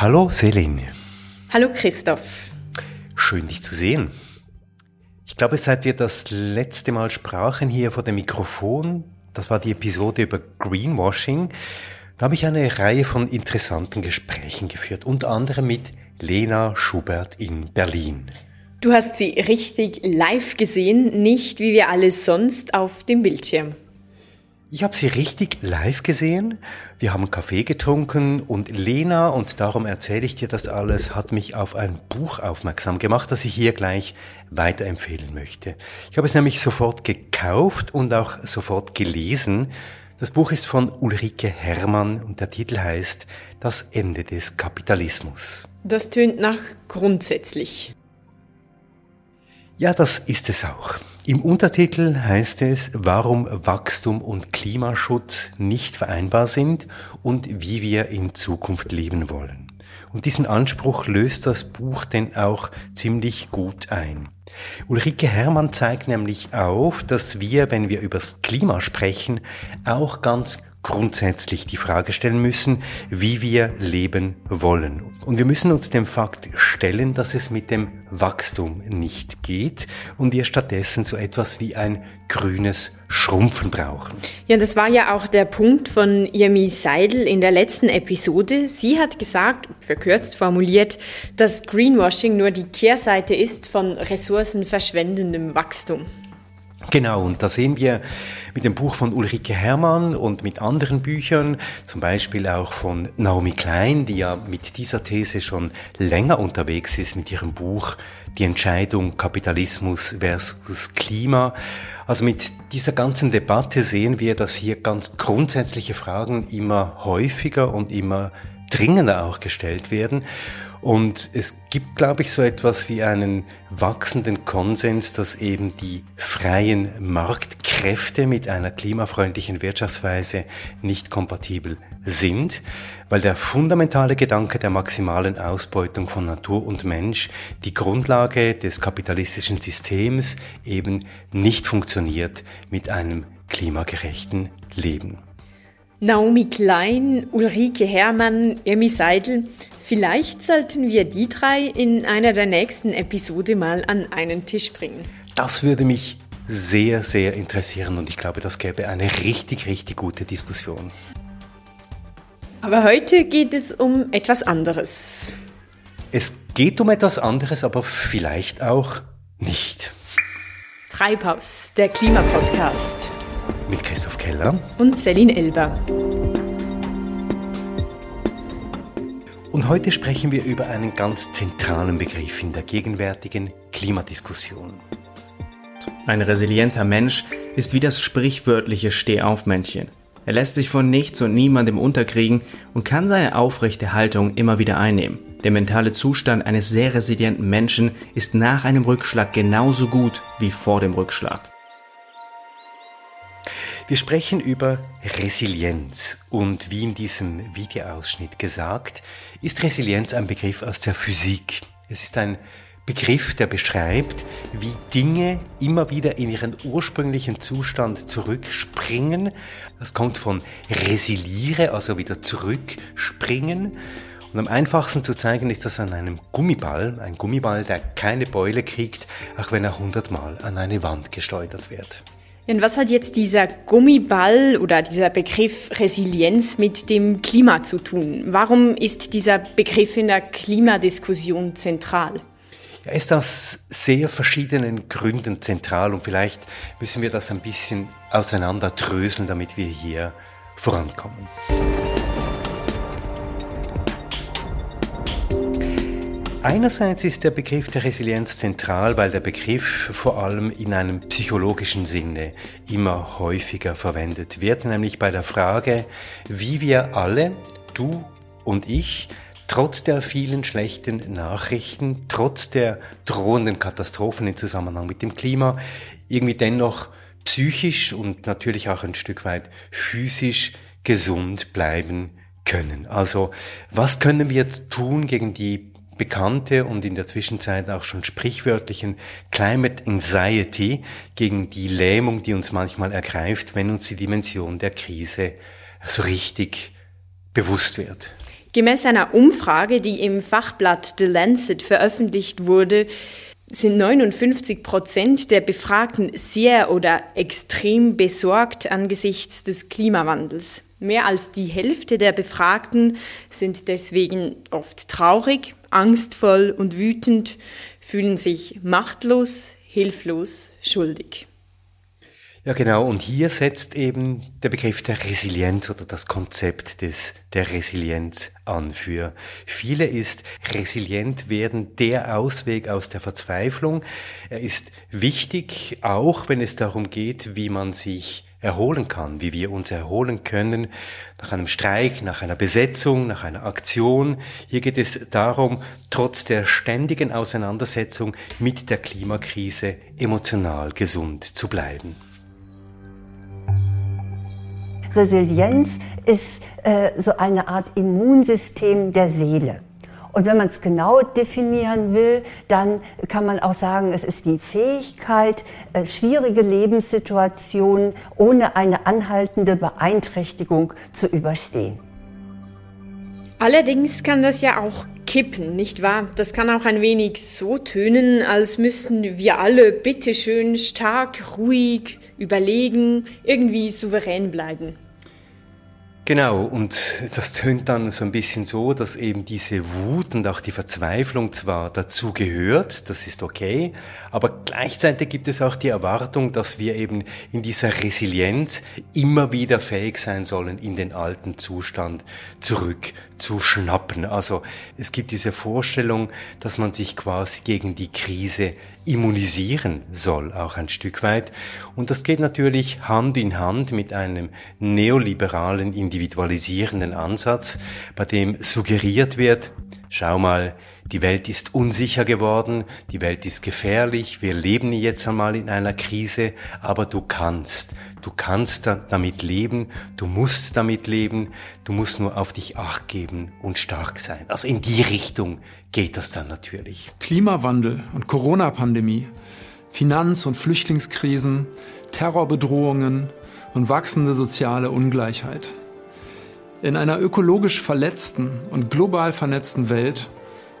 Hallo Selin. Hallo Christoph. Schön dich zu sehen. Ich glaube, seit wir das letzte Mal sprachen hier vor dem Mikrofon, das war die Episode über Greenwashing, da habe ich eine Reihe von interessanten Gesprächen geführt, unter anderem mit Lena Schubert in Berlin. Du hast sie richtig live gesehen, nicht wie wir alle sonst auf dem Bildschirm. Ich habe sie richtig live gesehen. Wir haben Kaffee getrunken und Lena, und darum erzähle ich dir das alles, hat mich auf ein Buch aufmerksam gemacht, das ich hier gleich weiterempfehlen möchte. Ich habe es nämlich sofort gekauft und auch sofort gelesen. Das Buch ist von Ulrike Herrmann und der Titel heißt Das Ende des Kapitalismus. Das tönt nach grundsätzlich. Ja, das ist es auch. Im Untertitel heißt es, warum Wachstum und Klimaschutz nicht vereinbar sind und wie wir in Zukunft leben wollen. Und diesen Anspruch löst das Buch denn auch ziemlich gut ein. Ulrike Herrmann zeigt nämlich auf, dass wir, wenn wir übers Klima sprechen, auch ganz grundsätzlich die Frage stellen müssen, wie wir leben wollen. Und wir müssen uns dem Fakt stellen, dass es mit dem Wachstum nicht geht und wir stattdessen so etwas wie ein grünes Schrumpfen brauchen. Ja, das war ja auch der Punkt von Yemi Seidel in der letzten Episode. Sie hat gesagt, verkürzt formuliert, dass Greenwashing nur die Kehrseite ist von ressourcenverschwendendem Wachstum. Genau, und da sehen wir mit dem Buch von Ulrike Herrmann und mit anderen Büchern, zum Beispiel auch von Naomi Klein, die ja mit dieser These schon länger unterwegs ist, mit ihrem Buch Die Entscheidung Kapitalismus versus Klima. Also mit dieser ganzen Debatte sehen wir, dass hier ganz grundsätzliche Fragen immer häufiger und immer dringender auch gestellt werden. Und es gibt, glaube ich, so etwas wie einen wachsenden Konsens, dass eben die freien Marktkräfte mit einer klimafreundlichen Wirtschaftsweise nicht kompatibel sind, weil der fundamentale Gedanke der maximalen Ausbeutung von Natur und Mensch die Grundlage des kapitalistischen Systems eben nicht funktioniert mit einem klimagerechten Leben. Naomi Klein, Ulrike Herrmann, Emmy Seidel, vielleicht sollten wir die drei in einer der nächsten Episode mal an einen Tisch bringen. Das würde mich sehr, sehr interessieren und ich glaube, das gäbe eine richtig, richtig gute Diskussion. Aber heute geht es um etwas anderes. Es geht um etwas anderes, aber vielleicht auch nicht. Treibhaus, der Klimapodcast mit Christoph Keller und Celine Elber. Und heute sprechen wir über einen ganz zentralen Begriff in der gegenwärtigen Klimadiskussion. Ein resilienter Mensch ist wie das sprichwörtliche Stehaufmännchen. Er lässt sich von nichts und niemandem unterkriegen und kann seine aufrechte Haltung immer wieder einnehmen. Der mentale Zustand eines sehr resilienten Menschen ist nach einem Rückschlag genauso gut wie vor dem Rückschlag. Wir sprechen über Resilienz und wie in diesem Videoausschnitt gesagt, ist Resilienz ein Begriff aus der Physik. Es ist ein Begriff, der beschreibt, wie Dinge immer wieder in ihren ursprünglichen Zustand zurückspringen. Das kommt von resiliere, also wieder zurückspringen. Und am einfachsten zu zeigen ist das an einem Gummiball, ein Gummiball, der keine Beule kriegt, auch wenn er hundertmal an eine Wand gesteuert wird. Und was hat jetzt dieser Gummiball oder dieser Begriff Resilienz mit dem Klima zu tun? Warum ist dieser Begriff in der Klimadiskussion zentral? Er ist aus sehr verschiedenen Gründen zentral und vielleicht müssen wir das ein bisschen auseinanderdröseln, damit wir hier vorankommen. Einerseits ist der Begriff der Resilienz zentral, weil der Begriff vor allem in einem psychologischen Sinne immer häufiger verwendet wird, nämlich bei der Frage, wie wir alle, du und ich, trotz der vielen schlechten Nachrichten, trotz der drohenden Katastrophen im Zusammenhang mit dem Klima, irgendwie dennoch psychisch und natürlich auch ein Stück weit physisch gesund bleiben können. Also was können wir tun gegen die bekannte und in der Zwischenzeit auch schon sprichwörtlichen Climate Anxiety gegen die Lähmung, die uns manchmal ergreift, wenn uns die Dimension der Krise so richtig bewusst wird. Gemäß einer Umfrage, die im Fachblatt The Lancet veröffentlicht wurde, sind 59 Prozent der Befragten sehr oder extrem besorgt angesichts des Klimawandels. Mehr als die Hälfte der Befragten sind deswegen oft traurig, angstvoll und wütend, fühlen sich machtlos, hilflos, schuldig. Ja, genau. Und hier setzt eben der Begriff der Resilienz oder das Konzept des, der Resilienz an. Für viele ist resilient werden der Ausweg aus der Verzweiflung. Er ist wichtig, auch wenn es darum geht, wie man sich erholen kann, wie wir uns erholen können nach einem Streik, nach einer Besetzung, nach einer Aktion. Hier geht es darum, trotz der ständigen Auseinandersetzung mit der Klimakrise emotional gesund zu bleiben. Resilienz ist äh, so eine Art Immunsystem der Seele. Und wenn man es genau definieren will, dann kann man auch sagen, es ist die Fähigkeit, äh, schwierige Lebenssituationen ohne eine anhaltende Beeinträchtigung zu überstehen. Allerdings kann das ja auch kippen, nicht wahr? Das kann auch ein wenig so tönen, als müssten wir alle bitteschön stark, ruhig, überlegen, irgendwie souverän bleiben. Genau, und das tönt dann so ein bisschen so, dass eben diese Wut und auch die Verzweiflung zwar dazu gehört, das ist okay, aber gleichzeitig gibt es auch die Erwartung, dass wir eben in dieser Resilienz immer wieder fähig sein sollen, in den alten Zustand zurück zu schnappen. Also es gibt diese Vorstellung, dass man sich quasi gegen die Krise immunisieren soll, auch ein Stück weit. Und das geht natürlich Hand in Hand mit einem neoliberalen Individuum individualisierenden Ansatz, bei dem suggeriert wird, schau mal, die Welt ist unsicher geworden, die Welt ist gefährlich, wir leben jetzt einmal in einer Krise, aber du kannst, du kannst damit leben, du musst damit leben, du musst nur auf dich acht geben und stark sein. Also in die Richtung geht das dann natürlich. Klimawandel und Corona-Pandemie, Finanz- und Flüchtlingskrisen, Terrorbedrohungen und wachsende soziale Ungleichheit. In einer ökologisch verletzten und global vernetzten Welt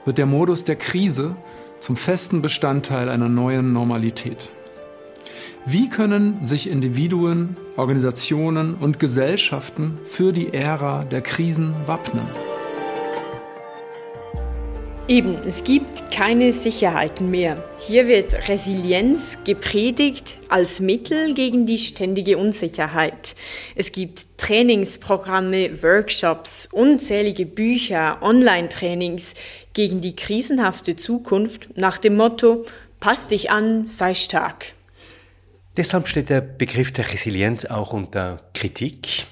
wird der Modus der Krise zum festen Bestandteil einer neuen Normalität. Wie können sich Individuen, Organisationen und Gesellschaften für die Ära der Krisen wappnen? Eben, es gibt keine Sicherheiten mehr. Hier wird Resilienz gepredigt als Mittel gegen die ständige Unsicherheit. Es gibt Trainingsprogramme, Workshops, unzählige Bücher, Online-Trainings gegen die krisenhafte Zukunft nach dem Motto, pass dich an, sei stark. Deshalb steht der Begriff der Resilienz auch unter Kritik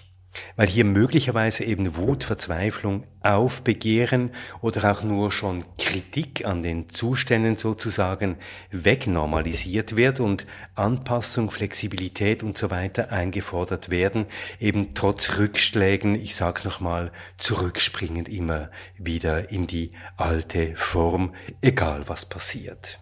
weil hier möglicherweise eben Wut, Verzweiflung, Aufbegehren oder auch nur schon Kritik an den Zuständen sozusagen wegnormalisiert wird und Anpassung, Flexibilität und so weiter eingefordert werden, eben trotz Rückschlägen, ich sag's nochmal, zurückspringend immer wieder in die alte Form, egal was passiert.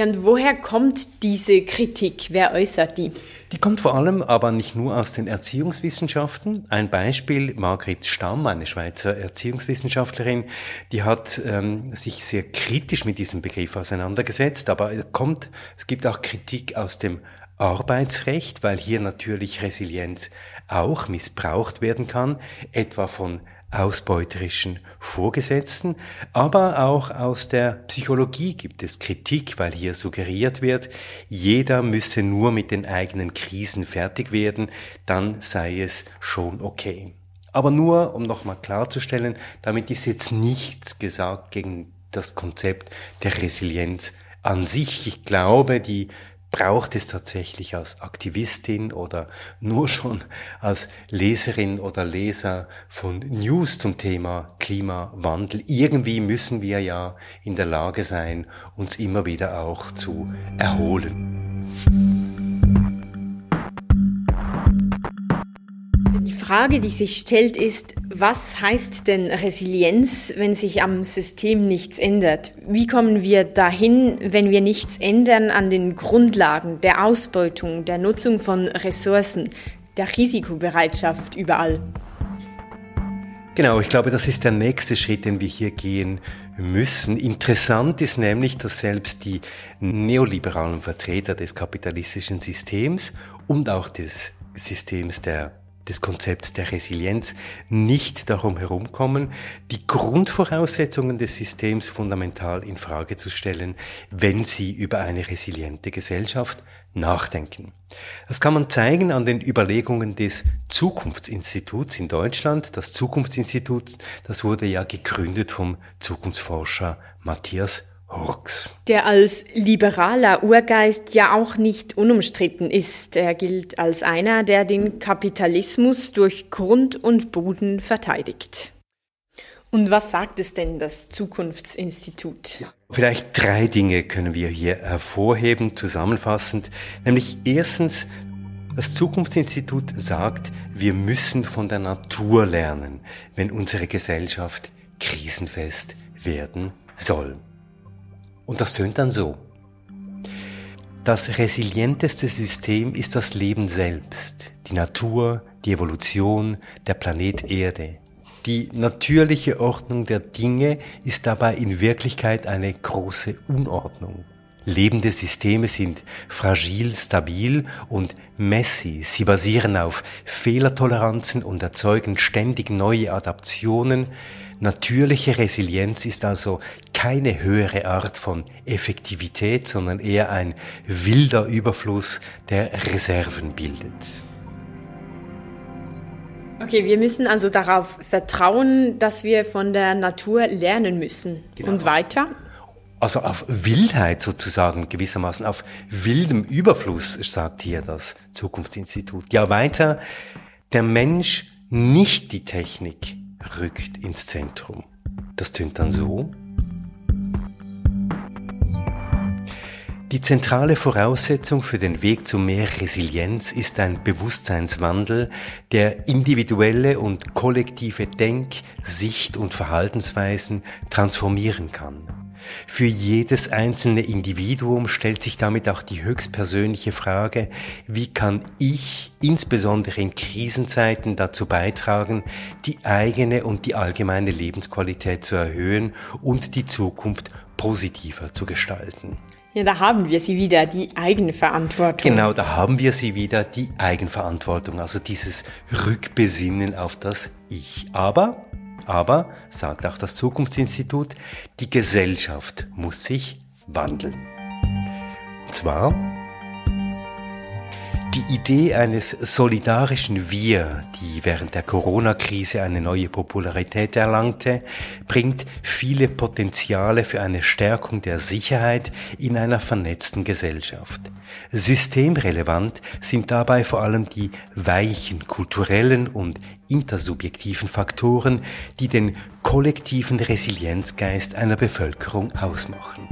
Ja, und woher kommt diese Kritik? Wer äußert die? Die kommt vor allem aber nicht nur aus den Erziehungswissenschaften. Ein Beispiel, Margret Stamm, eine Schweizer Erziehungswissenschaftlerin, die hat ähm, sich sehr kritisch mit diesem Begriff auseinandergesetzt, aber kommt, es gibt auch Kritik aus dem Arbeitsrecht, weil hier natürlich Resilienz auch missbraucht werden kann, etwa von ausbeuterischen Vorgesetzten, aber auch aus der Psychologie gibt es Kritik, weil hier suggeriert wird, jeder müsse nur mit den eigenen Krisen fertig werden, dann sei es schon okay. Aber nur, um nochmal klarzustellen, damit ist jetzt nichts gesagt gegen das Konzept der Resilienz an sich. Ich glaube, die braucht es tatsächlich als Aktivistin oder nur schon als Leserin oder Leser von News zum Thema Klimawandel. Irgendwie müssen wir ja in der Lage sein, uns immer wieder auch zu erholen. Frage, die sich stellt, ist, was heißt denn Resilienz, wenn sich am System nichts ändert? Wie kommen wir dahin, wenn wir nichts ändern an den Grundlagen der Ausbeutung, der Nutzung von Ressourcen, der Risikobereitschaft überall? Genau, ich glaube, das ist der nächste Schritt, den wir hier gehen müssen. Interessant ist nämlich, dass selbst die neoliberalen Vertreter des kapitalistischen Systems und auch des Systems der des Konzepts der Resilienz nicht darum herumkommen, die Grundvoraussetzungen des Systems fundamental in Frage zu stellen, wenn sie über eine resiliente Gesellschaft nachdenken. Das kann man zeigen an den Überlegungen des Zukunftsinstituts in Deutschland. Das Zukunftsinstitut, das wurde ja gegründet vom Zukunftsforscher Matthias Hurks. Der als liberaler Urgeist ja auch nicht unumstritten ist. Er gilt als einer, der den Kapitalismus durch Grund und Boden verteidigt. Und was sagt es denn das Zukunftsinstitut? Ja, vielleicht drei Dinge können wir hier hervorheben, zusammenfassend. Nämlich erstens, das Zukunftsinstitut sagt, wir müssen von der Natur lernen, wenn unsere Gesellschaft krisenfest werden soll. Und das tönt dann so. Das resilienteste System ist das Leben selbst, die Natur, die Evolution, der Planet Erde. Die natürliche Ordnung der Dinge ist dabei in Wirklichkeit eine große Unordnung. Lebende Systeme sind fragil, stabil und messy. Sie basieren auf Fehlertoleranzen und erzeugen ständig neue Adaptionen. Natürliche Resilienz ist also keine höhere Art von Effektivität, sondern eher ein wilder Überfluss, der Reserven bildet. Okay, wir müssen also darauf vertrauen, dass wir von der Natur lernen müssen. Genau. Und weiter? Also auf Wildheit sozusagen gewissermaßen, auf wildem Überfluss, sagt hier das Zukunftsinstitut. Ja, weiter, der Mensch, nicht die Technik, rückt ins Zentrum. Das tönt dann so. Die zentrale Voraussetzung für den Weg zu mehr Resilienz ist ein Bewusstseinswandel, der individuelle und kollektive Denk-, Sicht- und Verhaltensweisen transformieren kann. Für jedes einzelne Individuum stellt sich damit auch die höchstpersönliche Frage, wie kann ich insbesondere in Krisenzeiten dazu beitragen, die eigene und die allgemeine Lebensqualität zu erhöhen und die Zukunft positiver zu gestalten. Ja, da haben wir sie wieder, die Eigenverantwortung. Genau, da haben wir sie wieder, die Eigenverantwortung, also dieses Rückbesinnen auf das Ich. Aber aber, sagt auch das Zukunftsinstitut, die Gesellschaft muss sich wandeln. Und zwar die Idee eines solidarischen Wir, die während der Corona-Krise eine neue Popularität erlangte, bringt viele Potenziale für eine Stärkung der Sicherheit in einer vernetzten Gesellschaft. Systemrelevant sind dabei vor allem die weichen kulturellen und intersubjektiven Faktoren, die den kollektiven Resilienzgeist einer Bevölkerung ausmachen.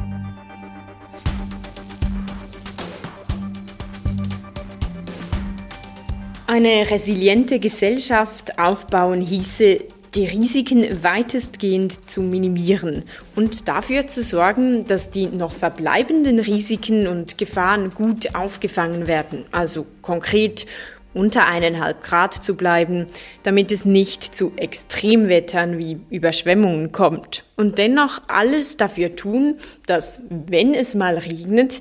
Eine resiliente Gesellschaft aufbauen hieße, die Risiken weitestgehend zu minimieren und dafür zu sorgen, dass die noch verbleibenden Risiken und Gefahren gut aufgefangen werden, also konkret unter eineinhalb Grad zu bleiben, damit es nicht zu Extremwettern wie Überschwemmungen kommt. Und dennoch alles dafür tun, dass, wenn es mal regnet,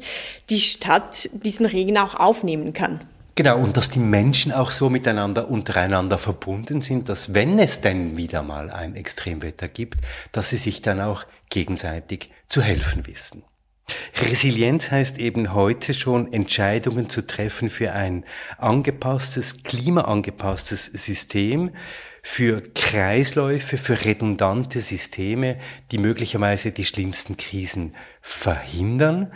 die Stadt diesen Regen auch aufnehmen kann. Genau, und dass die Menschen auch so miteinander untereinander verbunden sind, dass wenn es denn wieder mal ein Extremwetter gibt, dass sie sich dann auch gegenseitig zu helfen wissen. Resilienz heißt eben heute schon Entscheidungen zu treffen für ein angepasstes, klimaangepasstes System, für Kreisläufe, für redundante Systeme, die möglicherweise die schlimmsten Krisen verhindern.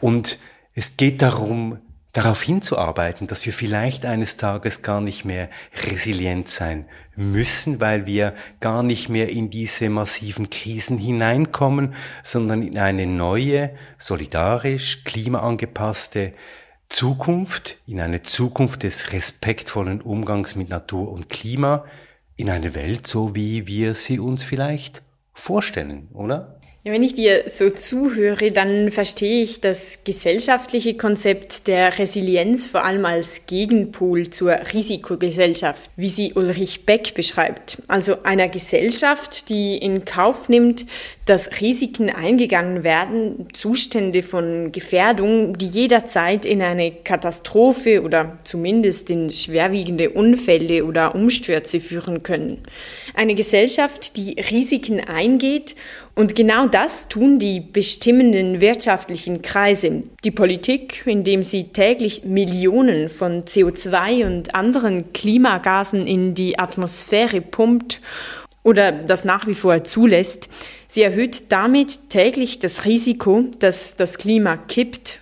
Und es geht darum, darauf hinzuarbeiten, dass wir vielleicht eines Tages gar nicht mehr resilient sein müssen, weil wir gar nicht mehr in diese massiven Krisen hineinkommen, sondern in eine neue, solidarisch, klimaangepasste Zukunft, in eine Zukunft des respektvollen Umgangs mit Natur und Klima, in eine Welt so, wie wir sie uns vielleicht vorstellen, oder? Ja, wenn ich dir so zuhöre, dann verstehe ich das gesellschaftliche Konzept der Resilienz vor allem als Gegenpol zur Risikogesellschaft, wie sie Ulrich Beck beschreibt. Also einer Gesellschaft, die in Kauf nimmt, dass Risiken eingegangen werden, Zustände von Gefährdung, die jederzeit in eine Katastrophe oder zumindest in schwerwiegende Unfälle oder Umstürze führen können. Eine Gesellschaft, die Risiken eingeht und genau das tun die bestimmenden wirtschaftlichen Kreise. Die Politik, indem sie täglich Millionen von CO2 und anderen Klimagasen in die Atmosphäre pumpt oder das nach wie vor zulässt. Sie erhöht damit täglich das Risiko, dass das Klima kippt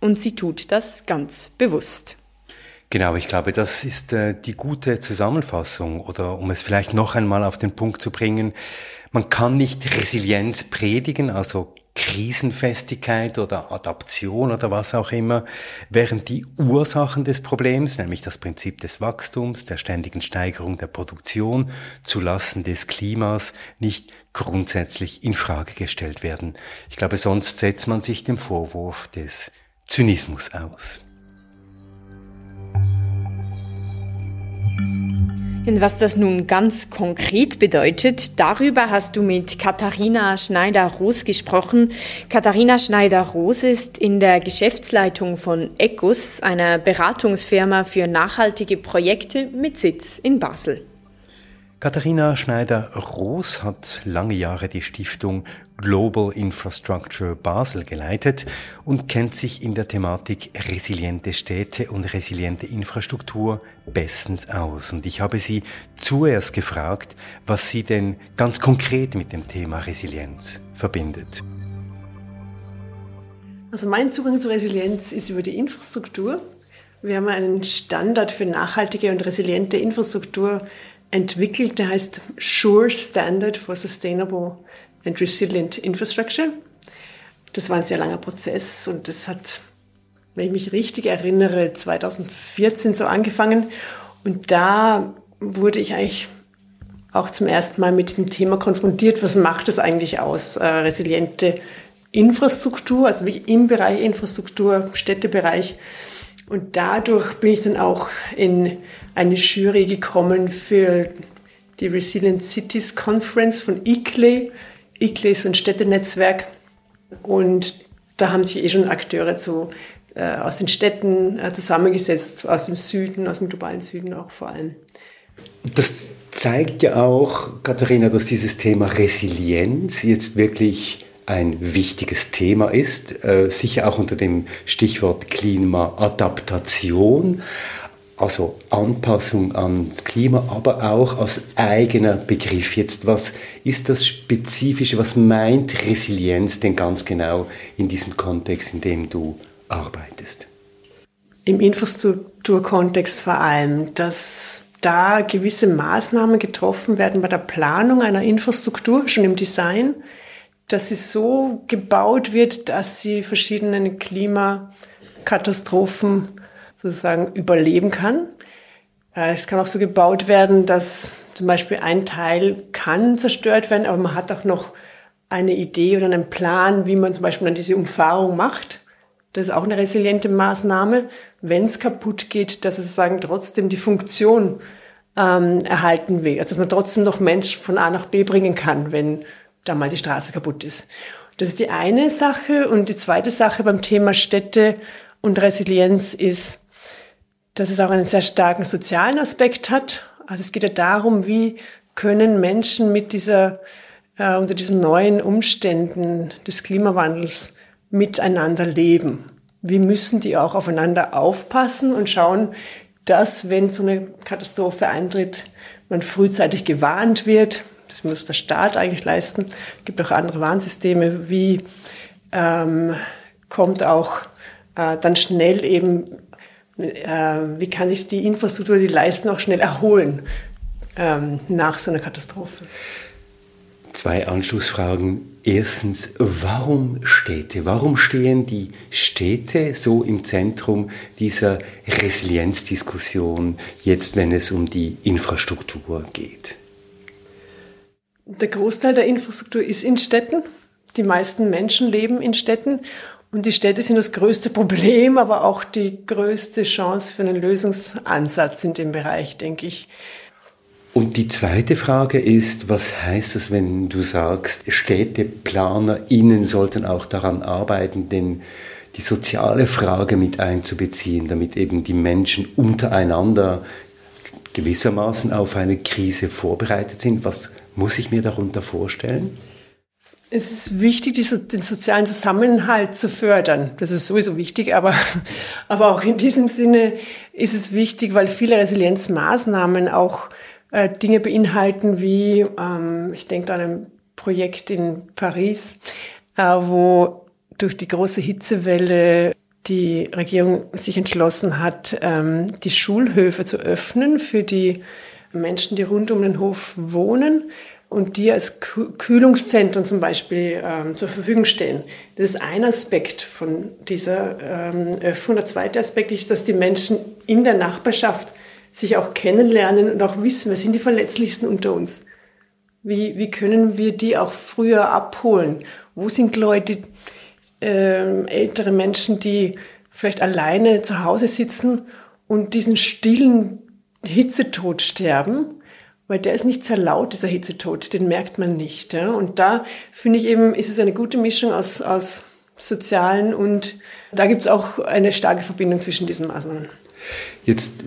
und sie tut das ganz bewusst. Genau, ich glaube, das ist äh, die gute Zusammenfassung oder um es vielleicht noch einmal auf den Punkt zu bringen, man kann nicht Resilienz predigen, also Krisenfestigkeit oder Adaption oder was auch immer, während die Ursachen des Problems, nämlich das Prinzip des Wachstums, der ständigen Steigerung der Produktion zulasten des Klimas, nicht grundsätzlich in Frage gestellt werden. Ich glaube, sonst setzt man sich dem Vorwurf des Zynismus aus. Und was das nun ganz konkret bedeutet, darüber hast du mit Katharina Schneider-Roos gesprochen. Katharina Schneider-Roos ist in der Geschäftsleitung von ECUS, einer Beratungsfirma für nachhaltige Projekte mit Sitz in Basel. Katharina Schneider-Roos hat lange Jahre die Stiftung Global Infrastructure Basel geleitet und kennt sich in der Thematik resiliente Städte und resiliente Infrastruktur bestens aus. Und ich habe sie zuerst gefragt, was sie denn ganz konkret mit dem Thema Resilienz verbindet. Also mein Zugang zur Resilienz ist über die Infrastruktur. Wir haben einen Standard für nachhaltige und resiliente Infrastruktur entwickelt, der heißt Sure Standard for Sustainable and Resilient Infrastructure. Das war ein sehr langer Prozess und das hat, wenn ich mich richtig erinnere, 2014 so angefangen. Und da wurde ich eigentlich auch zum ersten Mal mit diesem Thema konfrontiert. Was macht das eigentlich aus? Äh, resiliente Infrastruktur, also wie im Bereich Infrastruktur, Städtebereich. Und dadurch bin ich dann auch in eine Jury gekommen für die Resilient Cities Conference von ICLE. ICLE ist ein Städtenetzwerk und da haben sich eh schon Akteure zu, äh, aus den Städten äh, zusammengesetzt, aus dem Süden, aus dem globalen Süden auch vor allem. Das zeigt ja auch, Katharina, dass dieses Thema Resilienz jetzt wirklich ein wichtiges Thema ist, äh, sicher auch unter dem Stichwort Klimaadaptation also Anpassung ans Klima, aber auch als eigener Begriff. Jetzt, was ist das Spezifische, was meint Resilienz denn ganz genau in diesem Kontext, in dem du arbeitest? Im Infrastrukturkontext vor allem, dass da gewisse Maßnahmen getroffen werden bei der Planung einer Infrastruktur, schon im Design, dass sie so gebaut wird, dass sie verschiedenen Klimakatastrophen sozusagen überleben kann. Äh, es kann auch so gebaut werden, dass zum Beispiel ein Teil kann zerstört werden, aber man hat auch noch eine Idee oder einen Plan, wie man zum Beispiel dann diese Umfahrung macht. Das ist auch eine resiliente Maßnahme. Wenn es kaputt geht, dass es sozusagen trotzdem die Funktion ähm, erhalten will. Also dass man trotzdem noch Menschen von A nach B bringen kann, wenn da mal die Straße kaputt ist. Das ist die eine Sache. Und die zweite Sache beim Thema Städte und Resilienz ist, dass es auch einen sehr starken sozialen Aspekt hat. Also es geht ja darum, wie können Menschen mit dieser, äh, unter diesen neuen Umständen des Klimawandels miteinander leben. Wie müssen die auch aufeinander aufpassen und schauen, dass, wenn so eine Katastrophe eintritt, man frühzeitig gewarnt wird. Das muss der Staat eigentlich leisten. Es gibt auch andere Warnsysteme. Wie ähm, kommt auch äh, dann schnell eben wie kann sich die Infrastruktur, die Leisten auch schnell erholen ähm, nach so einer Katastrophe? Zwei Anschlussfragen. Erstens, warum Städte? Warum stehen die Städte so im Zentrum dieser Resilienzdiskussion, jetzt wenn es um die Infrastruktur geht? Der Großteil der Infrastruktur ist in Städten. die meisten Menschen leben in Städten. Und die Städte sind das größte Problem, aber auch die größte Chance für einen Lösungsansatz in dem Bereich, denke ich. Und die zweite Frage ist, was heißt es, wenn du sagst, StädteplanerInnen sollten auch daran arbeiten, den, die soziale Frage mit einzubeziehen, damit eben die Menschen untereinander gewissermaßen auf eine Krise vorbereitet sind? Was muss ich mir darunter vorstellen? Es ist wichtig, den sozialen Zusammenhalt zu fördern. Das ist sowieso wichtig, aber, aber auch in diesem Sinne ist es wichtig, weil viele Resilienzmaßnahmen auch äh, Dinge beinhalten wie, ähm, ich denke an ein Projekt in Paris, äh, wo durch die große Hitzewelle die Regierung sich entschlossen hat, ähm, die Schulhöfe zu öffnen für die Menschen, die rund um den Hof wohnen und die als Kühlungszentren zum Beispiel ähm, zur Verfügung stehen. Das ist ein Aspekt von dieser ähm, Öffnung. Der zweite Aspekt ist, dass die Menschen in der Nachbarschaft sich auch kennenlernen und auch wissen, wer sind die Verletzlichsten unter uns. Wie, wie können wir die auch früher abholen? Wo sind Leute, äh, ältere Menschen, die vielleicht alleine zu Hause sitzen und diesen stillen Hitzetod sterben? Weil der ist nicht sehr laut, dieser Hitzetod, den merkt man nicht. Ja? Und da finde ich eben, ist es eine gute Mischung aus, aus sozialen und da gibt es auch eine starke Verbindung zwischen diesen Maßnahmen. Jetzt,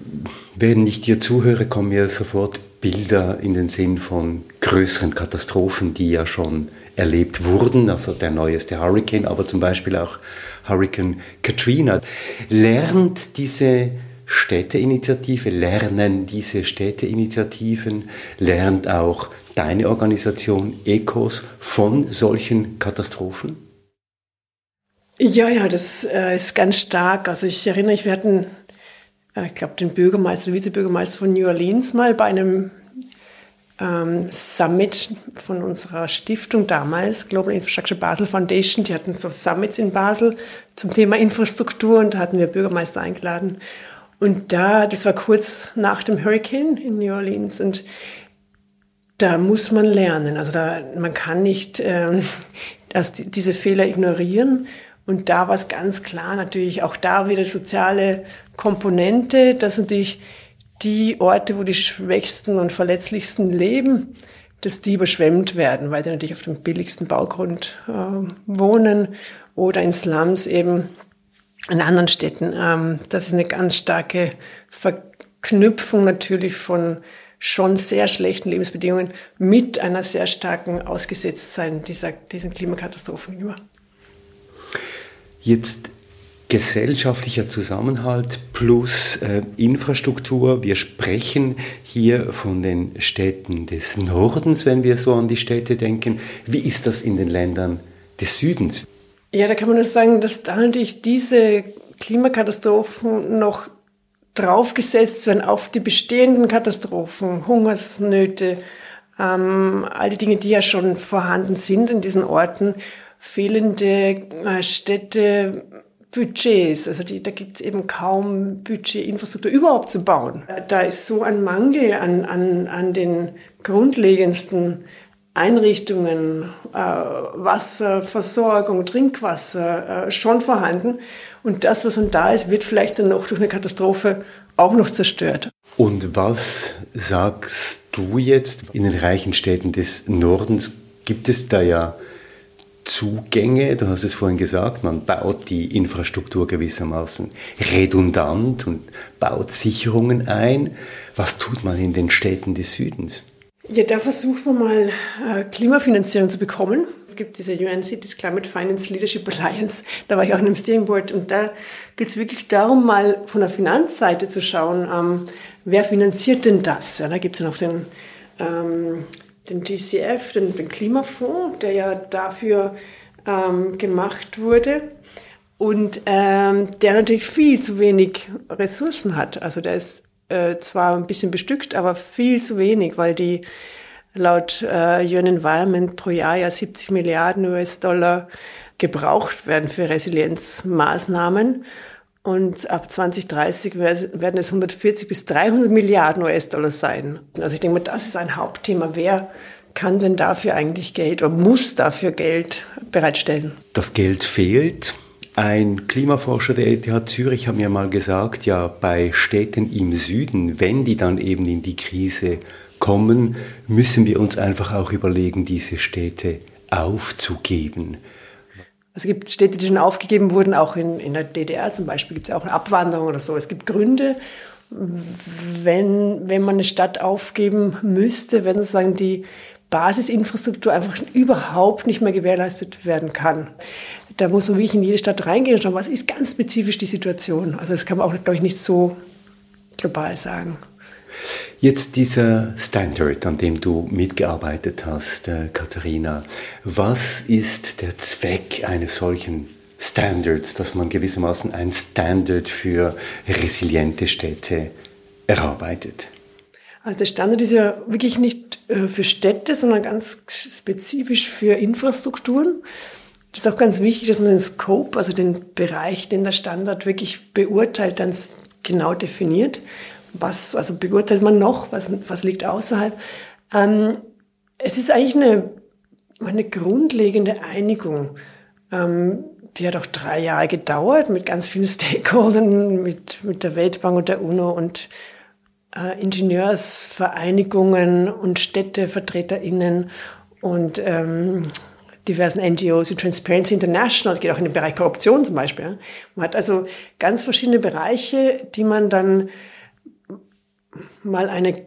wenn ich dir zuhöre, kommen mir sofort Bilder in den Sinn von größeren Katastrophen, die ja schon erlebt wurden, also der neueste Hurricane, aber zum Beispiel auch Hurricane Katrina. Lernt diese Städteinitiative, lernen diese Städteinitiativen, lernt auch deine Organisation ECOS von solchen Katastrophen? Ja, ja, das äh, ist ganz stark. Also ich erinnere mich, wir hatten, äh, ich glaube, den Bürgermeister, den Vizebürgermeister von New Orleans mal bei einem ähm, Summit von unserer Stiftung damals, Global Infrastructure Basel Foundation. Die hatten so Summits in Basel zum Thema Infrastruktur und da hatten wir Bürgermeister eingeladen. Und da, das war kurz nach dem Hurricane in New Orleans und da muss man lernen. Also da, man kann nicht ähm, das, diese Fehler ignorieren. Und da war es ganz klar natürlich auch da wieder soziale Komponente, dass natürlich die Orte, wo die schwächsten und verletzlichsten leben, dass die überschwemmt werden, weil die natürlich auf dem billigsten Baugrund äh, wohnen oder in Slums eben in anderen Städten. Ähm, das ist eine ganz starke Verknüpfung natürlich von schon sehr schlechten Lebensbedingungen mit einer sehr starken Ausgesetztsein dieser, diesen Klimakatastrophen über. Jetzt gesellschaftlicher Zusammenhalt plus äh, Infrastruktur. Wir sprechen hier von den Städten des Nordens, wenn wir so an die Städte denken. Wie ist das in den Ländern des Südens? Ja, da kann man nur sagen, dass da natürlich diese Klimakatastrophen noch draufgesetzt werden auf die bestehenden Katastrophen, Hungersnöte, ähm, all die Dinge, die ja schon vorhanden sind in diesen Orten, fehlende äh, Städte, Budgets, also die, da gibt es eben kaum Budget, Infrastruktur überhaupt zu bauen. Da ist so ein Mangel an, an, an den grundlegendsten Einrichtungen, äh, Wasserversorgung, Trinkwasser äh, schon vorhanden. Und das, was dann da ist, wird vielleicht dann noch durch eine Katastrophe auch noch zerstört. Und was sagst du jetzt in den reichen Städten des Nordens? Gibt es da ja Zugänge, du hast es vorhin gesagt, man baut die Infrastruktur gewissermaßen redundant und baut Sicherungen ein. Was tut man in den Städten des Südens? Ja, da versuchen wir mal äh, Klimafinanzierung zu bekommen. Es gibt diese UN Cities Climate Finance Leadership Alliance, da war ich auch in einem Steering Board und da geht es wirklich darum, mal von der Finanzseite zu schauen, ähm, wer finanziert denn das? Ja, da gibt es ja noch den, ähm, den GCF, den, den, Klimafonds, der ja dafür ähm, gemacht wurde und ähm, der natürlich viel zu wenig Ressourcen hat. Also der ist äh, zwar ein bisschen bestückt, aber viel zu wenig, weil die laut äh, UN Environment pro Jahr ja 70 Milliarden US-Dollar gebraucht werden für Resilienzmaßnahmen. Und ab 2030 werden es 140 bis 300 Milliarden US-Dollar sein. Also ich denke mal, das ist ein Hauptthema. Wer kann denn dafür eigentlich Geld oder muss dafür Geld bereitstellen? Das Geld fehlt. Ein Klimaforscher der ETH Zürich hat mir mal gesagt, ja, bei Städten im Süden, wenn die dann eben in die Krise kommen, müssen wir uns einfach auch überlegen, diese Städte aufzugeben. Es gibt Städte, die schon aufgegeben wurden, auch in, in der DDR zum Beispiel gibt es auch eine Abwanderung oder so. Es gibt Gründe, wenn, wenn man eine Stadt aufgeben müsste, wenn sozusagen die Basisinfrastruktur einfach überhaupt nicht mehr gewährleistet werden kann. Da muss man wirklich in jede Stadt reingehen und schauen, was ist ganz spezifisch die Situation. Also das kann man auch, glaube ich, nicht so global sagen. Jetzt dieser Standard, an dem du mitgearbeitet hast, äh, Katharina. Was ist der Zweck eines solchen Standards, dass man gewissermaßen ein Standard für resiliente Städte erarbeitet? Also der Standard ist ja wirklich nicht für Städte, sondern ganz spezifisch für Infrastrukturen. Das ist auch ganz wichtig, dass man den Scope, also den Bereich, den der Standard wirklich beurteilt, dann genau definiert was, also beurteilt man noch, was, was liegt außerhalb. Ähm, es ist eigentlich eine, eine grundlegende Einigung. Ähm, die hat auch drei Jahre gedauert mit ganz vielen Stakeholdern, mit, mit der Weltbank und der UNO und äh, Ingenieursvereinigungen und StädtevertreterInnen und ähm, diversen NGOs wie Transparency International, geht auch in den Bereich Korruption zum Beispiel. Man hat also ganz verschiedene Bereiche, die man dann mal eine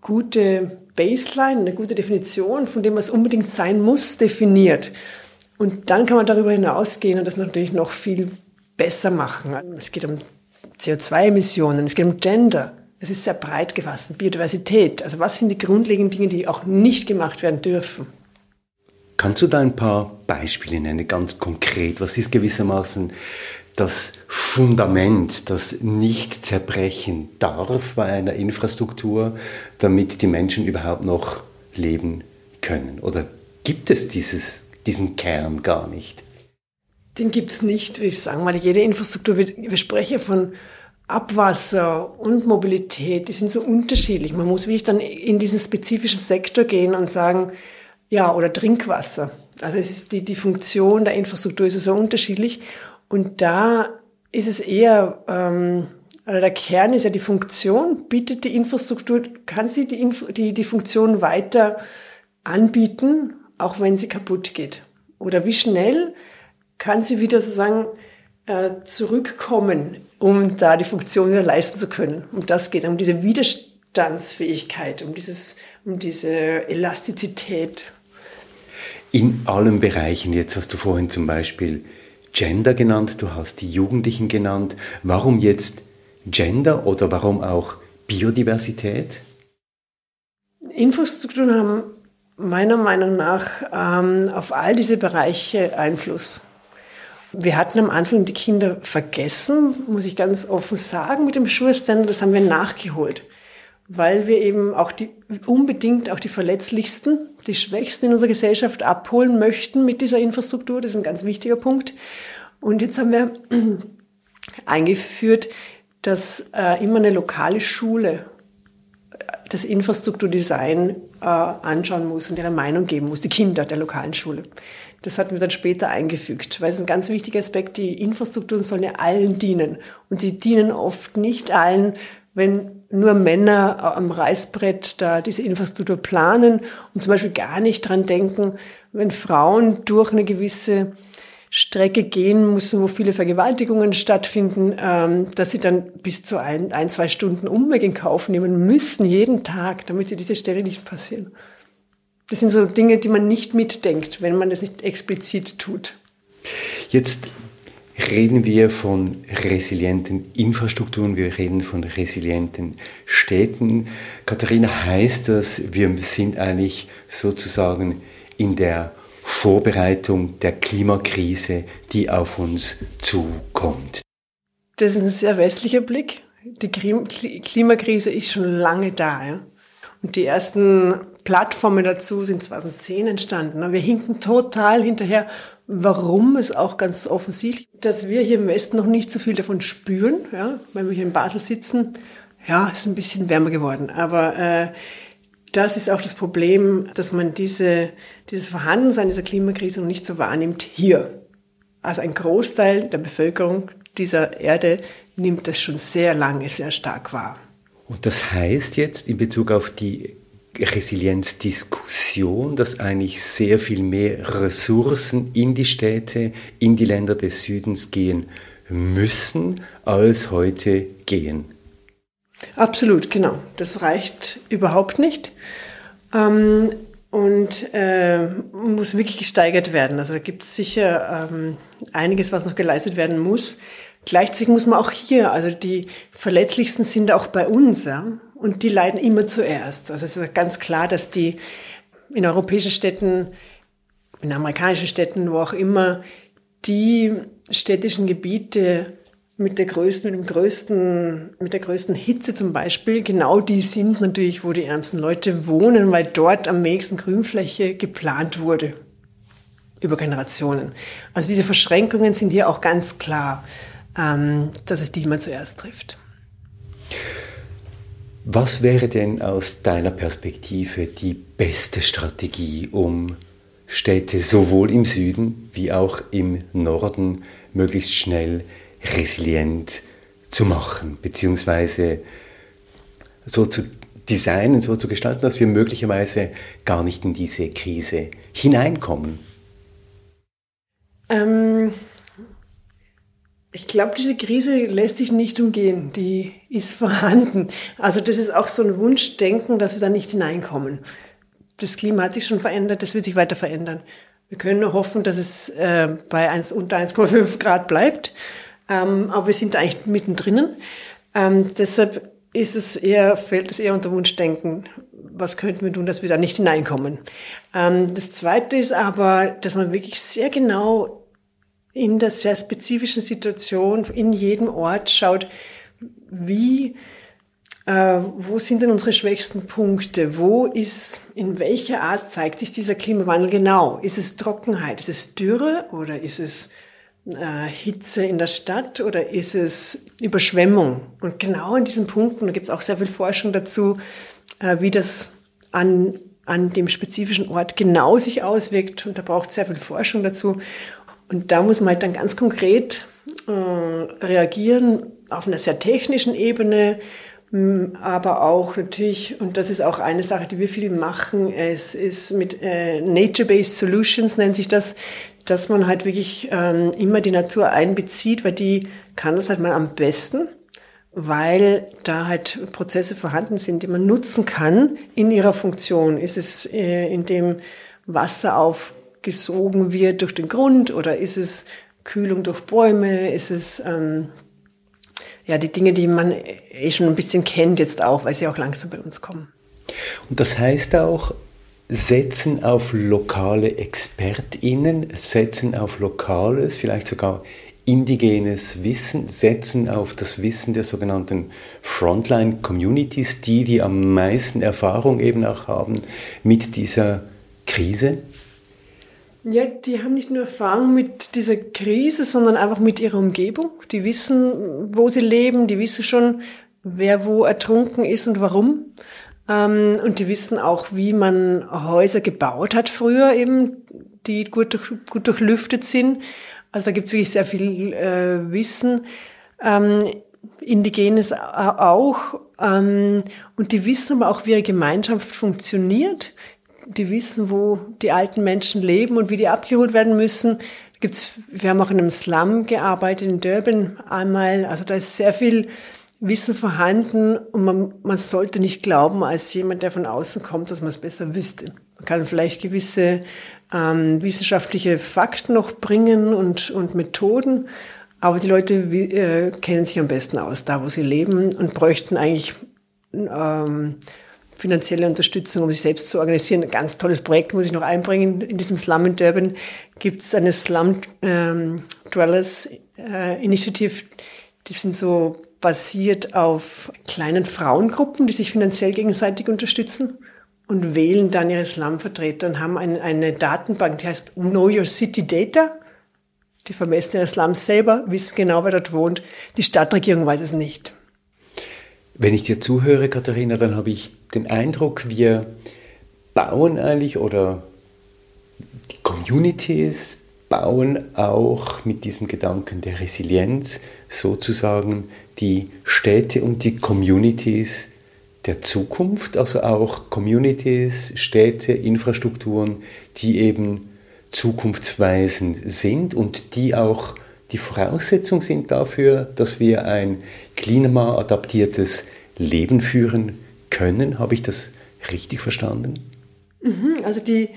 gute Baseline, eine gute Definition von dem, was unbedingt sein muss, definiert. Und dann kann man darüber hinausgehen und das natürlich noch viel besser machen. Es geht um CO2-Emissionen, es geht um Gender. Es ist sehr breit gefasst, Biodiversität. Also was sind die grundlegenden Dinge, die auch nicht gemacht werden dürfen? Kannst du da ein paar Beispiele nennen, ganz konkret? Was ist gewissermaßen das Fundament, das nicht zerbrechen darf bei einer Infrastruktur, damit die Menschen überhaupt noch leben können? Oder gibt es dieses, diesen Kern gar nicht? Den gibt es nicht, würde ich sagen, weil jede Infrastruktur, wir sprechen von Abwasser und Mobilität, die sind so unterschiedlich. Man muss wirklich dann in diesen spezifischen Sektor gehen und sagen, ja, oder Trinkwasser. Also es ist die, die Funktion der Infrastruktur ist so unterschiedlich. Und da ist es eher, ähm, also der Kern ist ja die Funktion, bietet die Infrastruktur, kann sie die, Info, die, die Funktion weiter anbieten, auch wenn sie kaputt geht? Oder wie schnell kann sie wieder sozusagen äh, zurückkommen, um da die Funktion wieder leisten zu können? Um das geht um diese Widerstandsfähigkeit, um, dieses, um diese Elastizität. In allen Bereichen, jetzt hast du vorhin zum Beispiel Gender genannt, du hast die Jugendlichen genannt. Warum jetzt Gender oder warum auch Biodiversität? Infrastrukturen haben meiner Meinung nach ähm, auf all diese Bereiche Einfluss. Wir hatten am Anfang die Kinder vergessen, muss ich ganz offen sagen, mit dem Schulstandard, das haben wir nachgeholt weil wir eben auch die, unbedingt auch die Verletzlichsten, die Schwächsten in unserer Gesellschaft abholen möchten mit dieser Infrastruktur. Das ist ein ganz wichtiger Punkt. Und jetzt haben wir eingeführt, dass äh, immer eine lokale Schule äh, das Infrastrukturdesign äh, anschauen muss und ihre Meinung geben muss, die Kinder der lokalen Schule. Das hatten wir dann später eingefügt, weil es ein ganz wichtiger Aspekt, die Infrastrukturen sollen ja allen dienen. Und sie dienen oft nicht allen, wenn nur Männer am Reißbrett da diese Infrastruktur planen und zum Beispiel gar nicht dran denken, wenn Frauen durch eine gewisse Strecke gehen müssen, wo viele Vergewaltigungen stattfinden, ähm, dass sie dann bis zu ein, ein, zwei Stunden Umweg in Kauf nehmen müssen, jeden Tag, damit sie diese Stelle nicht passieren. Das sind so Dinge, die man nicht mitdenkt, wenn man das nicht explizit tut. Jetzt reden wir von resilienten Infrastrukturen, wir reden von resilienten Städten. Katharina, heißt das, wir sind eigentlich sozusagen in der Vorbereitung der Klimakrise, die auf uns zukommt? Das ist ein sehr westlicher Blick. Die Klimakrise ist schon lange da. Ja? Und die ersten Plattformen dazu sind 2010 entstanden. Wir hinken total hinterher Warum ist auch ganz offensichtlich, dass wir hier im Westen noch nicht so viel davon spüren. Ja, wenn wir hier in Basel sitzen, ja, ist ein bisschen wärmer geworden. Aber äh, das ist auch das Problem, dass man diese, dieses Vorhandensein dieser Klimakrise noch nicht so wahrnimmt hier. Also ein Großteil der Bevölkerung dieser Erde nimmt das schon sehr lange, sehr stark wahr. Und das heißt jetzt in Bezug auf die Resilienzdiskussion, dass eigentlich sehr viel mehr Ressourcen in die Städte, in die Länder des Südens gehen müssen, als heute gehen. Absolut, genau. Das reicht überhaupt nicht. Ähm, und äh, muss wirklich gesteigert werden. Also da gibt es sicher ähm, einiges, was noch geleistet werden muss. Gleichzeitig muss man auch hier, also die Verletzlichsten sind auch bei uns, ja, und die leiden immer zuerst. Also es ist ganz klar, dass die in europäischen Städten, in amerikanischen Städten, wo auch immer, die städtischen Gebiete mit der größten, mit dem größten, mit der größten Hitze zum Beispiel, genau die sind natürlich, wo die ärmsten Leute wohnen, weil dort am nächsten Grünfläche geplant wurde. Über Generationen. Also diese Verschränkungen sind hier auch ganz klar, ähm, dass es die immer zuerst trifft. Was wäre denn aus deiner Perspektive die beste Strategie, um Städte sowohl im Süden wie auch im Norden möglichst schnell resilient zu machen, beziehungsweise so zu designen, so zu gestalten, dass wir möglicherweise gar nicht in diese Krise hineinkommen? Ähm, ich glaube, diese Krise lässt sich nicht umgehen. Die ist vorhanden. Also das ist auch so ein Wunschdenken, dass wir da nicht hineinkommen. Das Klima hat sich schon verändert, das wird sich weiter verändern. Wir können nur hoffen, dass es äh, bei 1, unter 1,5 Grad bleibt. Ähm, aber wir sind eigentlich mittendrin. Ähm, deshalb ist es eher, fällt es eher unter Wunschdenken. Was könnten wir tun, dass wir da nicht hineinkommen? Ähm, das zweite ist aber, dass man wirklich sehr genau in der sehr spezifischen Situation in jedem Ort schaut, wie, äh, wo sind denn unsere schwächsten Punkte? Wo ist, in welcher Art zeigt sich dieser Klimawandel genau? Ist es Trockenheit? Ist es Dürre oder ist es äh, Hitze in der Stadt oder ist es Überschwemmung? Und genau an diesen Punkten, da gibt es auch sehr viel Forschung dazu, äh, wie das an, an dem spezifischen Ort genau sich auswirkt. Und da braucht es sehr viel Forschung dazu. Und da muss man halt dann ganz konkret äh, reagieren auf einer sehr technischen Ebene, aber auch natürlich, und das ist auch eine Sache, die wir viel machen, es ist mit äh, Nature-Based Solutions nennt sich das, dass man halt wirklich ähm, immer die Natur einbezieht, weil die kann das halt mal am besten, weil da halt Prozesse vorhanden sind, die man nutzen kann in ihrer Funktion. Ist es, äh, in dem Wasser aufgesogen wird durch den Grund oder ist es Kühlung durch Bäume? Ist es ähm, ja die Dinge, die man eh schon ein bisschen kennt jetzt auch, weil sie auch langsam bei uns kommen. Und das heißt auch, setzen auf lokale ExpertInnen, setzen auf lokales, vielleicht sogar indigenes Wissen, setzen auf das Wissen der sogenannten Frontline Communities, die die am meisten Erfahrung eben auch haben mit dieser Krise? Ja, die haben nicht nur Erfahrung mit dieser Krise, sondern einfach mit ihrer Umgebung. Die wissen, wo sie leben, die wissen schon, wer wo ertrunken ist und warum. Ähm, und die wissen auch, wie man Häuser gebaut hat früher eben, die gut, durch, gut durchlüftet sind. Also da gibt es wirklich sehr viel äh, Wissen. Ähm, Indigenes auch. Ähm, und die wissen aber auch, wie ihre Gemeinschaft funktioniert. Die wissen, wo die alten Menschen leben und wie die abgeholt werden müssen. Gibt's, wir haben auch in einem Slum gearbeitet in Durban einmal. Also da ist sehr viel Wissen vorhanden und man, man sollte nicht glauben, als jemand, der von außen kommt, dass man es besser wüsste. Man kann vielleicht gewisse ähm, wissenschaftliche Fakten noch bringen und, und Methoden, aber die Leute äh, kennen sich am besten aus, da wo sie leben und bräuchten eigentlich ähm, finanzielle Unterstützung, um sich selbst zu organisieren. Ein ganz tolles Projekt muss ich noch einbringen. In diesem Slum in Durban gibt es eine Slum ähm, Dwellers äh, Initiative. Die sind so basiert auf kleinen Frauengruppen, die sich finanziell gegenseitig unterstützen und wählen dann ihre Slum-Vertreter und haben eine, eine Datenbank, die heißt Know Your City Data. Die vermessen ihre Slums selber, wissen genau, wer dort wohnt. Die Stadtregierung weiß es nicht. Wenn ich dir zuhöre, Katharina, dann habe ich den Eindruck, wir bauen eigentlich oder die Communities bauen auch mit diesem Gedanken der Resilienz sozusagen die Städte und die Communities der Zukunft, also auch Communities, Städte, Infrastrukturen, die eben zukunftsweisend sind und die auch die Voraussetzung sind dafür, dass wir ein klimaadaptiertes Leben führen können. Habe ich das richtig verstanden? Mhm, also die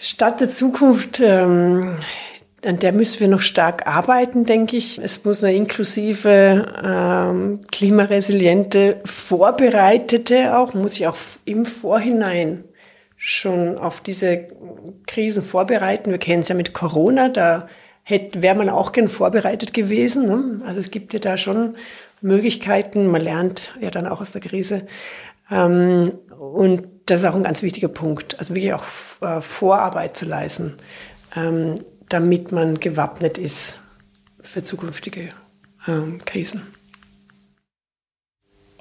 Stadt der Zukunft, ähm, an der müssen wir noch stark arbeiten, denke ich. Es muss eine inklusive, ähm, klimaresiliente, vorbereitete auch, muss ich auch im Vorhinein schon auf diese Krisen vorbereiten. Wir kennen es ja mit Corona, da hätte, wäre man auch gern vorbereitet gewesen. Ne? Also es gibt ja da schon Möglichkeiten. Man lernt ja dann auch aus der Krise. Ähm, und das ist auch ein ganz wichtiger Punkt. Also wirklich auch äh, Vorarbeit zu leisten, ähm, damit man gewappnet ist für zukünftige ähm, Krisen.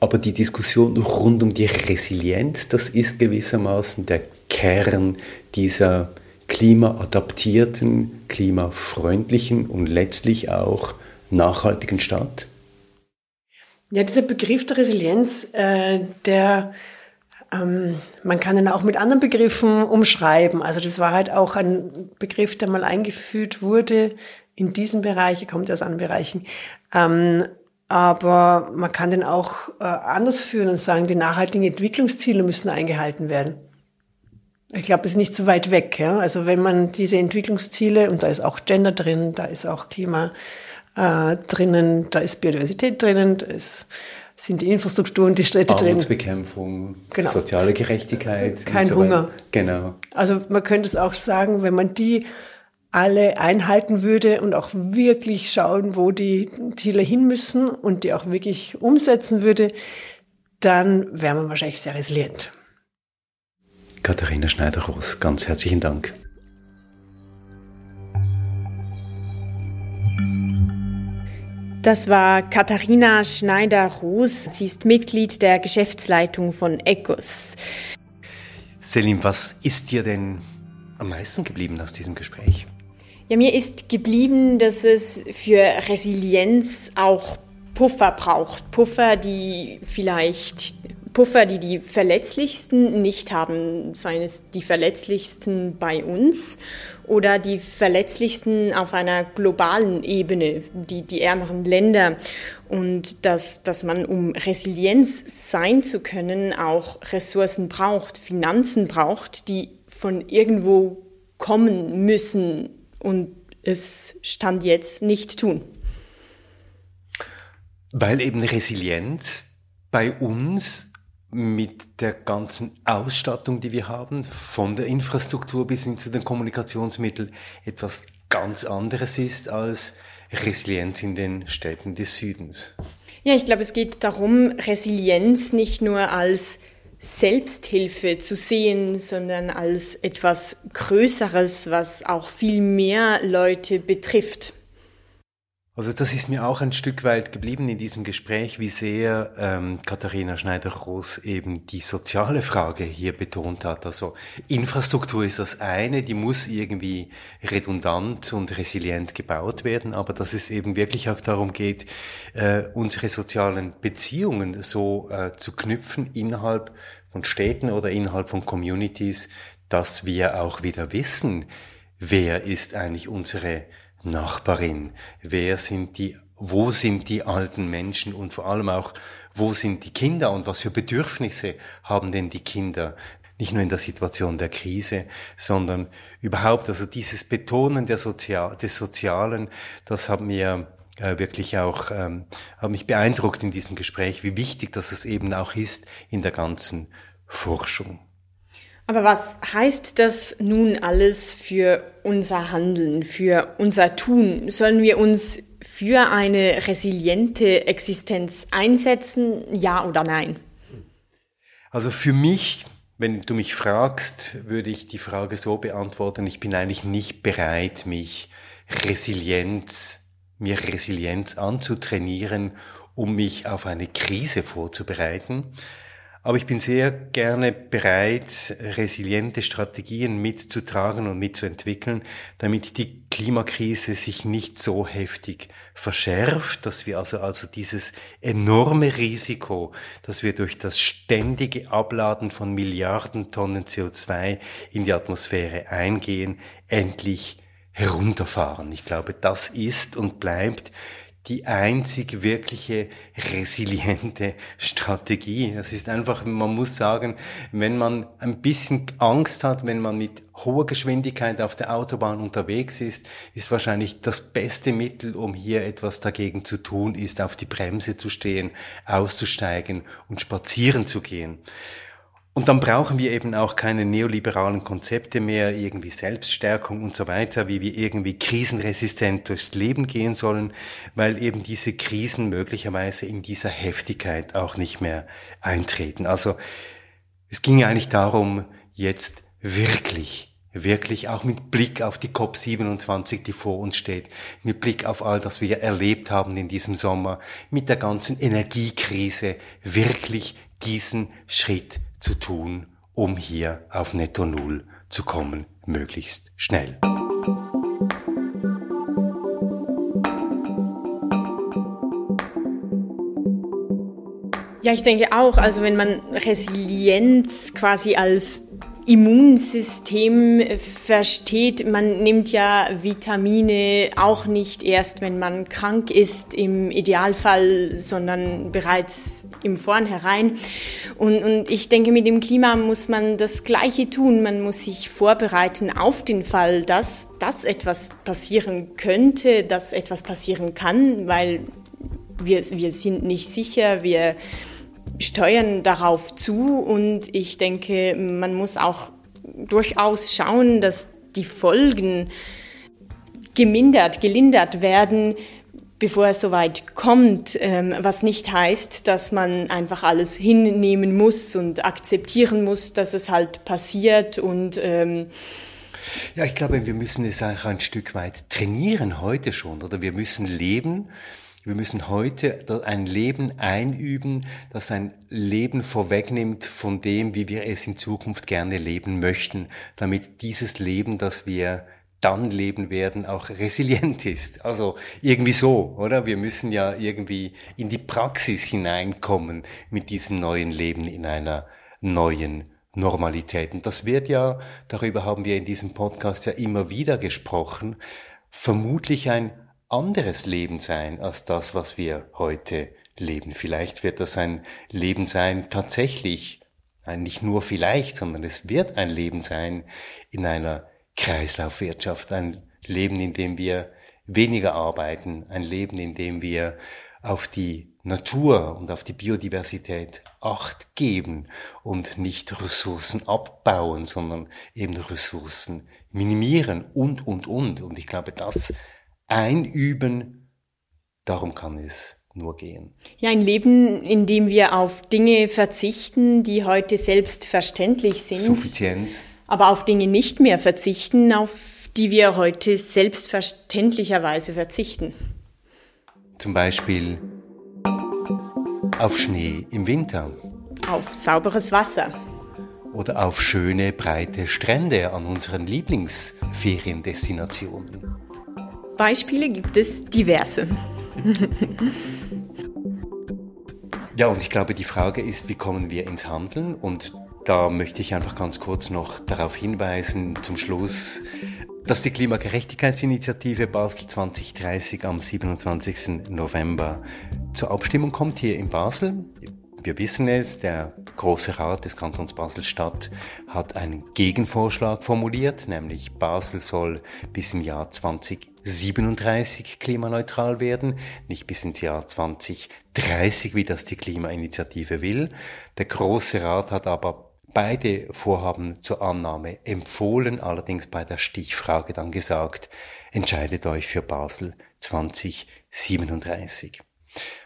Aber die Diskussion rund um die Resilienz, das ist gewissermaßen der Kern dieser klimaadaptierten, klimafreundlichen und letztlich auch nachhaltigen Stadt? Ja, dieser Begriff der Resilienz, äh, der ähm, man kann ihn auch mit anderen Begriffen umschreiben. Also das war halt auch ein Begriff, der mal eingeführt wurde in diesem Bereich, er kommt aus anderen Bereichen. Ähm, aber man kann den auch äh, anders führen und sagen, die nachhaltigen Entwicklungsziele müssen eingehalten werden. Ich glaube, es ist nicht so weit weg. Ja? Also wenn man diese Entwicklungsziele, und da ist auch Gender drin, da ist auch Klima äh, drinnen, da ist Biodiversität drinnen, da ist sind die Infrastrukturen, die Städte drin. Armutsbekämpfung, genau. soziale Gerechtigkeit. Kein so Hunger. Genau. Also man könnte es auch sagen, wenn man die alle einhalten würde und auch wirklich schauen, wo die Ziele hin müssen und die auch wirklich umsetzen würde, dann wäre man wahrscheinlich sehr resilient. Katharina Schneider-Ross, ganz herzlichen Dank. Das war Katharina Schneider-Roos. Sie ist Mitglied der Geschäftsleitung von ECOS. Selim, was ist dir denn am meisten geblieben aus diesem Gespräch? Ja, mir ist geblieben, dass es für Resilienz auch Puffer braucht. Puffer, die vielleicht Puffer, die die Verletzlichsten nicht haben, seien es die Verletzlichsten bei uns oder die Verletzlichsten auf einer globalen Ebene, die, die ärmeren Länder. Und dass, dass man, um Resilienz sein zu können, auch Ressourcen braucht, Finanzen braucht, die von irgendwo kommen müssen und es Stand jetzt nicht tun. Weil eben Resilienz bei uns mit der ganzen Ausstattung, die wir haben, von der Infrastruktur bis hin zu den Kommunikationsmitteln, etwas ganz anderes ist als Resilienz in den Städten des Südens. Ja, ich glaube, es geht darum, Resilienz nicht nur als Selbsthilfe zu sehen, sondern als etwas Größeres, was auch viel mehr Leute betrifft. Also das ist mir auch ein Stück weit geblieben in diesem Gespräch, wie sehr ähm, Katharina Schneider-Groß eben die soziale Frage hier betont hat. Also Infrastruktur ist das eine, die muss irgendwie redundant und resilient gebaut werden, aber dass es eben wirklich auch darum geht, äh, unsere sozialen Beziehungen so äh, zu knüpfen innerhalb von Städten oder innerhalb von Communities, dass wir auch wieder wissen, wer ist eigentlich unsere Nachbarin? Wer sind die, wo sind die alten Menschen und vor allem auch, wo sind die Kinder und was für Bedürfnisse haben denn die Kinder? Nicht nur in der Situation der Krise, sondern überhaupt, also dieses Betonen Sozial des Sozialen, das hat mir äh, wirklich auch, ähm, hat mich beeindruckt in diesem Gespräch, wie wichtig das es eben auch ist in der ganzen Forschung. Aber was heißt das nun alles für unser Handeln, für unser Tun? Sollen wir uns für eine resiliente Existenz einsetzen, ja oder nein? Also für mich, wenn du mich fragst, würde ich die Frage so beantworten, ich bin eigentlich nicht bereit, mich Resilienz, mir Resilienz anzutrainieren, um mich auf eine Krise vorzubereiten. Aber ich bin sehr gerne bereit, resiliente Strategien mitzutragen und mitzuentwickeln, damit die Klimakrise sich nicht so heftig verschärft, dass wir also, also dieses enorme Risiko, dass wir durch das ständige Abladen von Milliarden Tonnen CO2 in die Atmosphäre eingehen, endlich herunterfahren. Ich glaube, das ist und bleibt die einzig wirkliche resiliente Strategie. Das ist einfach, man muss sagen, wenn man ein bisschen Angst hat, wenn man mit hoher Geschwindigkeit auf der Autobahn unterwegs ist, ist wahrscheinlich das beste Mittel, um hier etwas dagegen zu tun, ist auf die Bremse zu stehen, auszusteigen und spazieren zu gehen. Und dann brauchen wir eben auch keine neoliberalen Konzepte mehr, irgendwie Selbststärkung und so weiter, wie wir irgendwie krisenresistent durchs Leben gehen sollen, weil eben diese Krisen möglicherweise in dieser Heftigkeit auch nicht mehr eintreten. Also es ging eigentlich darum, jetzt wirklich wirklich auch mit Blick auf die COP27, die vor uns steht, mit Blick auf all das wir erlebt haben in diesem Sommer, mit der ganzen Energiekrise, wirklich diesen Schritt zu tun, um hier auf Netto Null zu kommen, möglichst schnell. Ja, ich denke auch, also wenn man Resilienz quasi als Immunsystem versteht. Man nimmt ja Vitamine auch nicht erst, wenn man krank ist, im Idealfall, sondern bereits im Vornherein. Und, und ich denke, mit dem Klima muss man das Gleiche tun. Man muss sich vorbereiten auf den Fall, dass, dass etwas passieren könnte, dass etwas passieren kann, weil wir, wir sind nicht sicher, wir steuern darauf zu und ich denke, man muss auch durchaus schauen, dass die Folgen gemindert, gelindert werden, bevor es soweit kommt, ähm, was nicht heißt, dass man einfach alles hinnehmen muss und akzeptieren muss, dass es halt passiert und ähm ja, ich glaube, wir müssen es auch ein Stück weit trainieren heute schon oder? Wir müssen leben wir müssen heute ein Leben einüben, das ein Leben vorwegnimmt von dem, wie wir es in Zukunft gerne leben möchten, damit dieses Leben, das wir dann leben werden, auch resilient ist. Also irgendwie so, oder? Wir müssen ja irgendwie in die Praxis hineinkommen mit diesem neuen Leben in einer neuen Normalität. Und das wird ja, darüber haben wir in diesem Podcast ja immer wieder gesprochen, vermutlich ein anderes Leben sein als das, was wir heute leben. Vielleicht wird das ein Leben sein, tatsächlich, nicht nur vielleicht, sondern es wird ein Leben sein in einer Kreislaufwirtschaft, ein Leben, in dem wir weniger arbeiten, ein Leben, in dem wir auf die Natur und auf die Biodiversität Acht geben und nicht Ressourcen abbauen, sondern eben Ressourcen minimieren und, und, und. Und ich glaube, das einüben, darum kann es nur gehen. Ja, ein Leben, in dem wir auf Dinge verzichten, die heute selbstverständlich sind. Suffizienz. Aber auf Dinge nicht mehr verzichten, auf die wir heute selbstverständlicherweise verzichten. Zum Beispiel auf Schnee im Winter. Auf sauberes Wasser. Oder auf schöne, breite Strände an unseren Lieblingsferiendestinationen. Beispiele gibt es diverse. ja, und ich glaube, die Frage ist, wie kommen wir ins Handeln? Und da möchte ich einfach ganz kurz noch darauf hinweisen, zum Schluss, dass die Klimagerechtigkeitsinitiative Basel 2030 am 27. November zur Abstimmung kommt hier in Basel. Wir wissen es, der Große Rat des Kantons Basel-Stadt hat einen Gegenvorschlag formuliert, nämlich Basel soll bis im Jahr 2037 klimaneutral werden, nicht bis ins Jahr 2030, wie das die Klimainitiative will. Der Große Rat hat aber beide Vorhaben zur Annahme empfohlen, allerdings bei der Stichfrage dann gesagt, entscheidet euch für Basel 2037.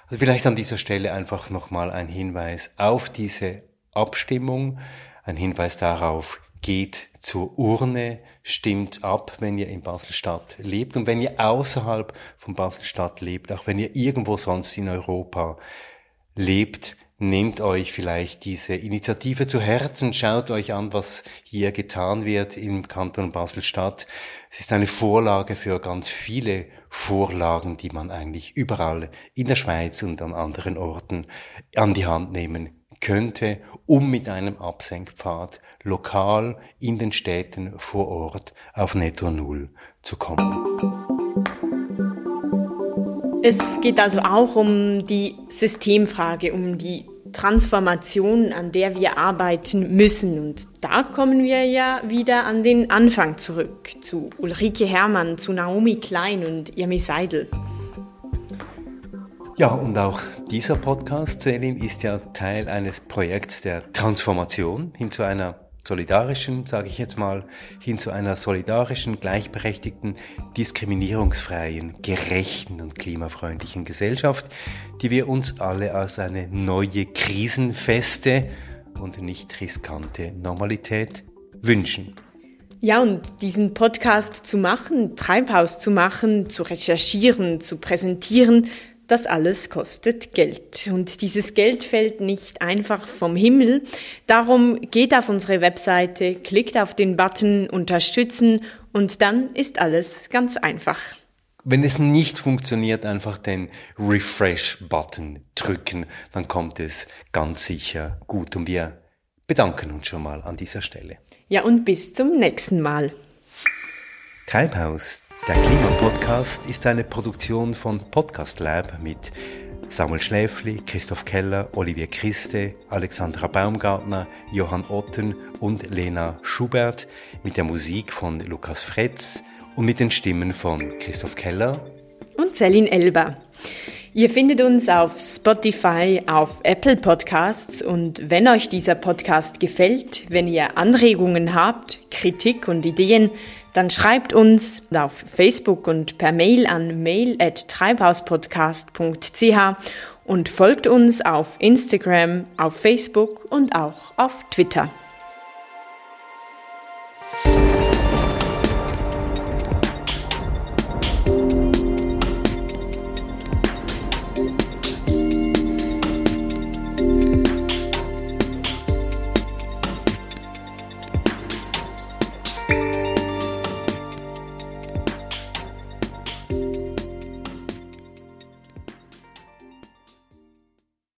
Also vielleicht an dieser Stelle einfach nochmal ein Hinweis auf diese Abstimmung, ein Hinweis darauf, geht zur Urne, stimmt ab, wenn ihr in Basel-Stadt lebt. Und wenn ihr außerhalb von Basel-Stadt lebt, auch wenn ihr irgendwo sonst in Europa lebt, nehmt euch vielleicht diese Initiative zu Herzen, schaut euch an, was hier getan wird im Kanton Basel-Stadt. Es ist eine Vorlage für ganz viele Vorlagen, die man eigentlich überall in der Schweiz und an anderen Orten an die Hand nehmen könnte, um mit einem Absenkpfad lokal in den Städten vor Ort auf Netto Null zu kommen. Es geht also auch um die Systemfrage, um die Transformation, an der wir arbeiten müssen. Und da kommen wir ja wieder an den Anfang zurück, zu Ulrike Herrmann, zu Naomi Klein und Yami Seidel. Ja, und auch dieser Podcast, Selin, ist ja Teil eines Projekts der Transformation hin zu einer solidarischen, sage ich jetzt mal, hin zu einer solidarischen, gleichberechtigten, diskriminierungsfreien, gerechten und klimafreundlichen Gesellschaft, die wir uns alle als eine neue krisenfeste und nicht riskante Normalität wünschen. Ja, und diesen Podcast zu machen, Treibhaus zu machen, zu recherchieren, zu präsentieren, das alles kostet Geld. Und dieses Geld fällt nicht einfach vom Himmel. Darum geht auf unsere Webseite, klickt auf den Button Unterstützen und dann ist alles ganz einfach. Wenn es nicht funktioniert, einfach den Refresh-Button drücken, dann kommt es ganz sicher gut. Und wir bedanken uns schon mal an dieser Stelle. Ja, und bis zum nächsten Mal. Treibhaus, der Klimapodcast ist eine Produktion von Podcast Lab mit Samuel Schläfli, Christoph Keller, Olivier Christe, Alexandra Baumgartner, Johann Otten und Lena Schubert mit der Musik von Lukas Fretz und mit den Stimmen von Christoph Keller und Celine Elber. Ihr findet uns auf Spotify, auf Apple Podcasts und wenn euch dieser Podcast gefällt, wenn ihr Anregungen habt, Kritik und Ideen, dann schreibt uns auf Facebook und per Mail an mail@treibhauspodcast.ch und folgt uns auf Instagram, auf Facebook und auch auf Twitter.